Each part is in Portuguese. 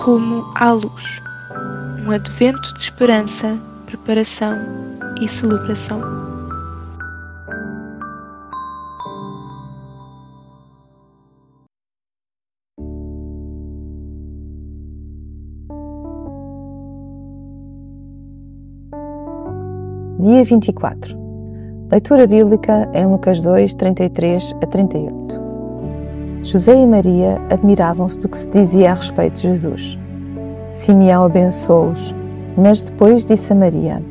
Rumo à luz. Um advento de esperança, preparação e celebração. Dia 24. Leitura bíblica em Lucas 2, 33 a 38. José e Maria admiravam-se do que se dizia a respeito de Jesus. Simeão abençoou-os, mas depois disse a Maria: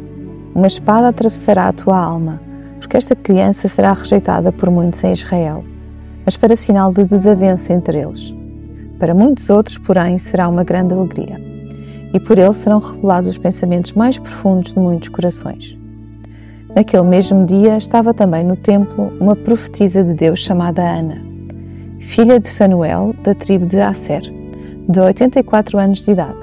Uma espada atravessará a tua alma, porque esta criança será rejeitada por muitos em Israel, mas para sinal de desavença entre eles. Para muitos outros, porém, será uma grande alegria, e por ele serão revelados os pensamentos mais profundos de muitos corações. Naquele mesmo dia estava também no templo uma profetisa de Deus chamada Ana, filha de Fanuel, da tribo de Asser, de 84 anos de idade.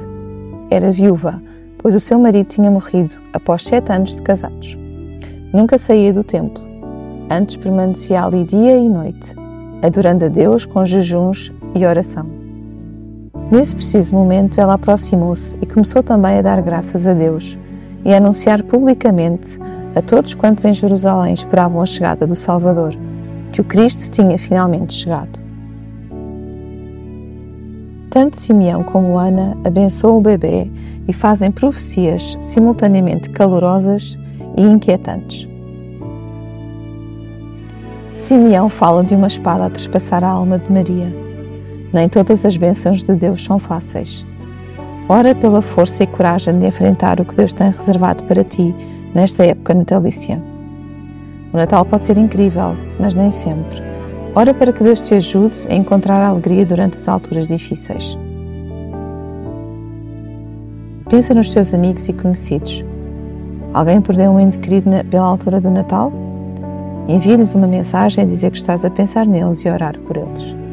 Era viúva, pois o seu marido tinha morrido após sete anos de casados. Nunca saía do templo, antes permanecia ali dia e noite, adorando a Deus com jejuns e oração. Nesse preciso momento, ela aproximou-se e começou também a dar graças a Deus e a anunciar publicamente a todos quantos em Jerusalém esperavam a chegada do Salvador, que o Cristo tinha finalmente chegado. Tanto Simeão como Ana abençoam o bebê e fazem profecias simultaneamente calorosas e inquietantes. Simeão fala de uma espada a trespassar a alma de Maria. Nem todas as bênçãos de Deus são fáceis. Ora pela força e coragem de enfrentar o que Deus tem reservado para ti nesta época natalícia. O Natal pode ser incrível, mas nem sempre. Ora para que Deus te ajude a encontrar alegria durante as alturas difíceis. Pensa nos teus amigos e conhecidos. Alguém perdeu um ente querido pela altura do Natal? Envie-lhes uma mensagem a dizer que estás a pensar neles e a orar por eles.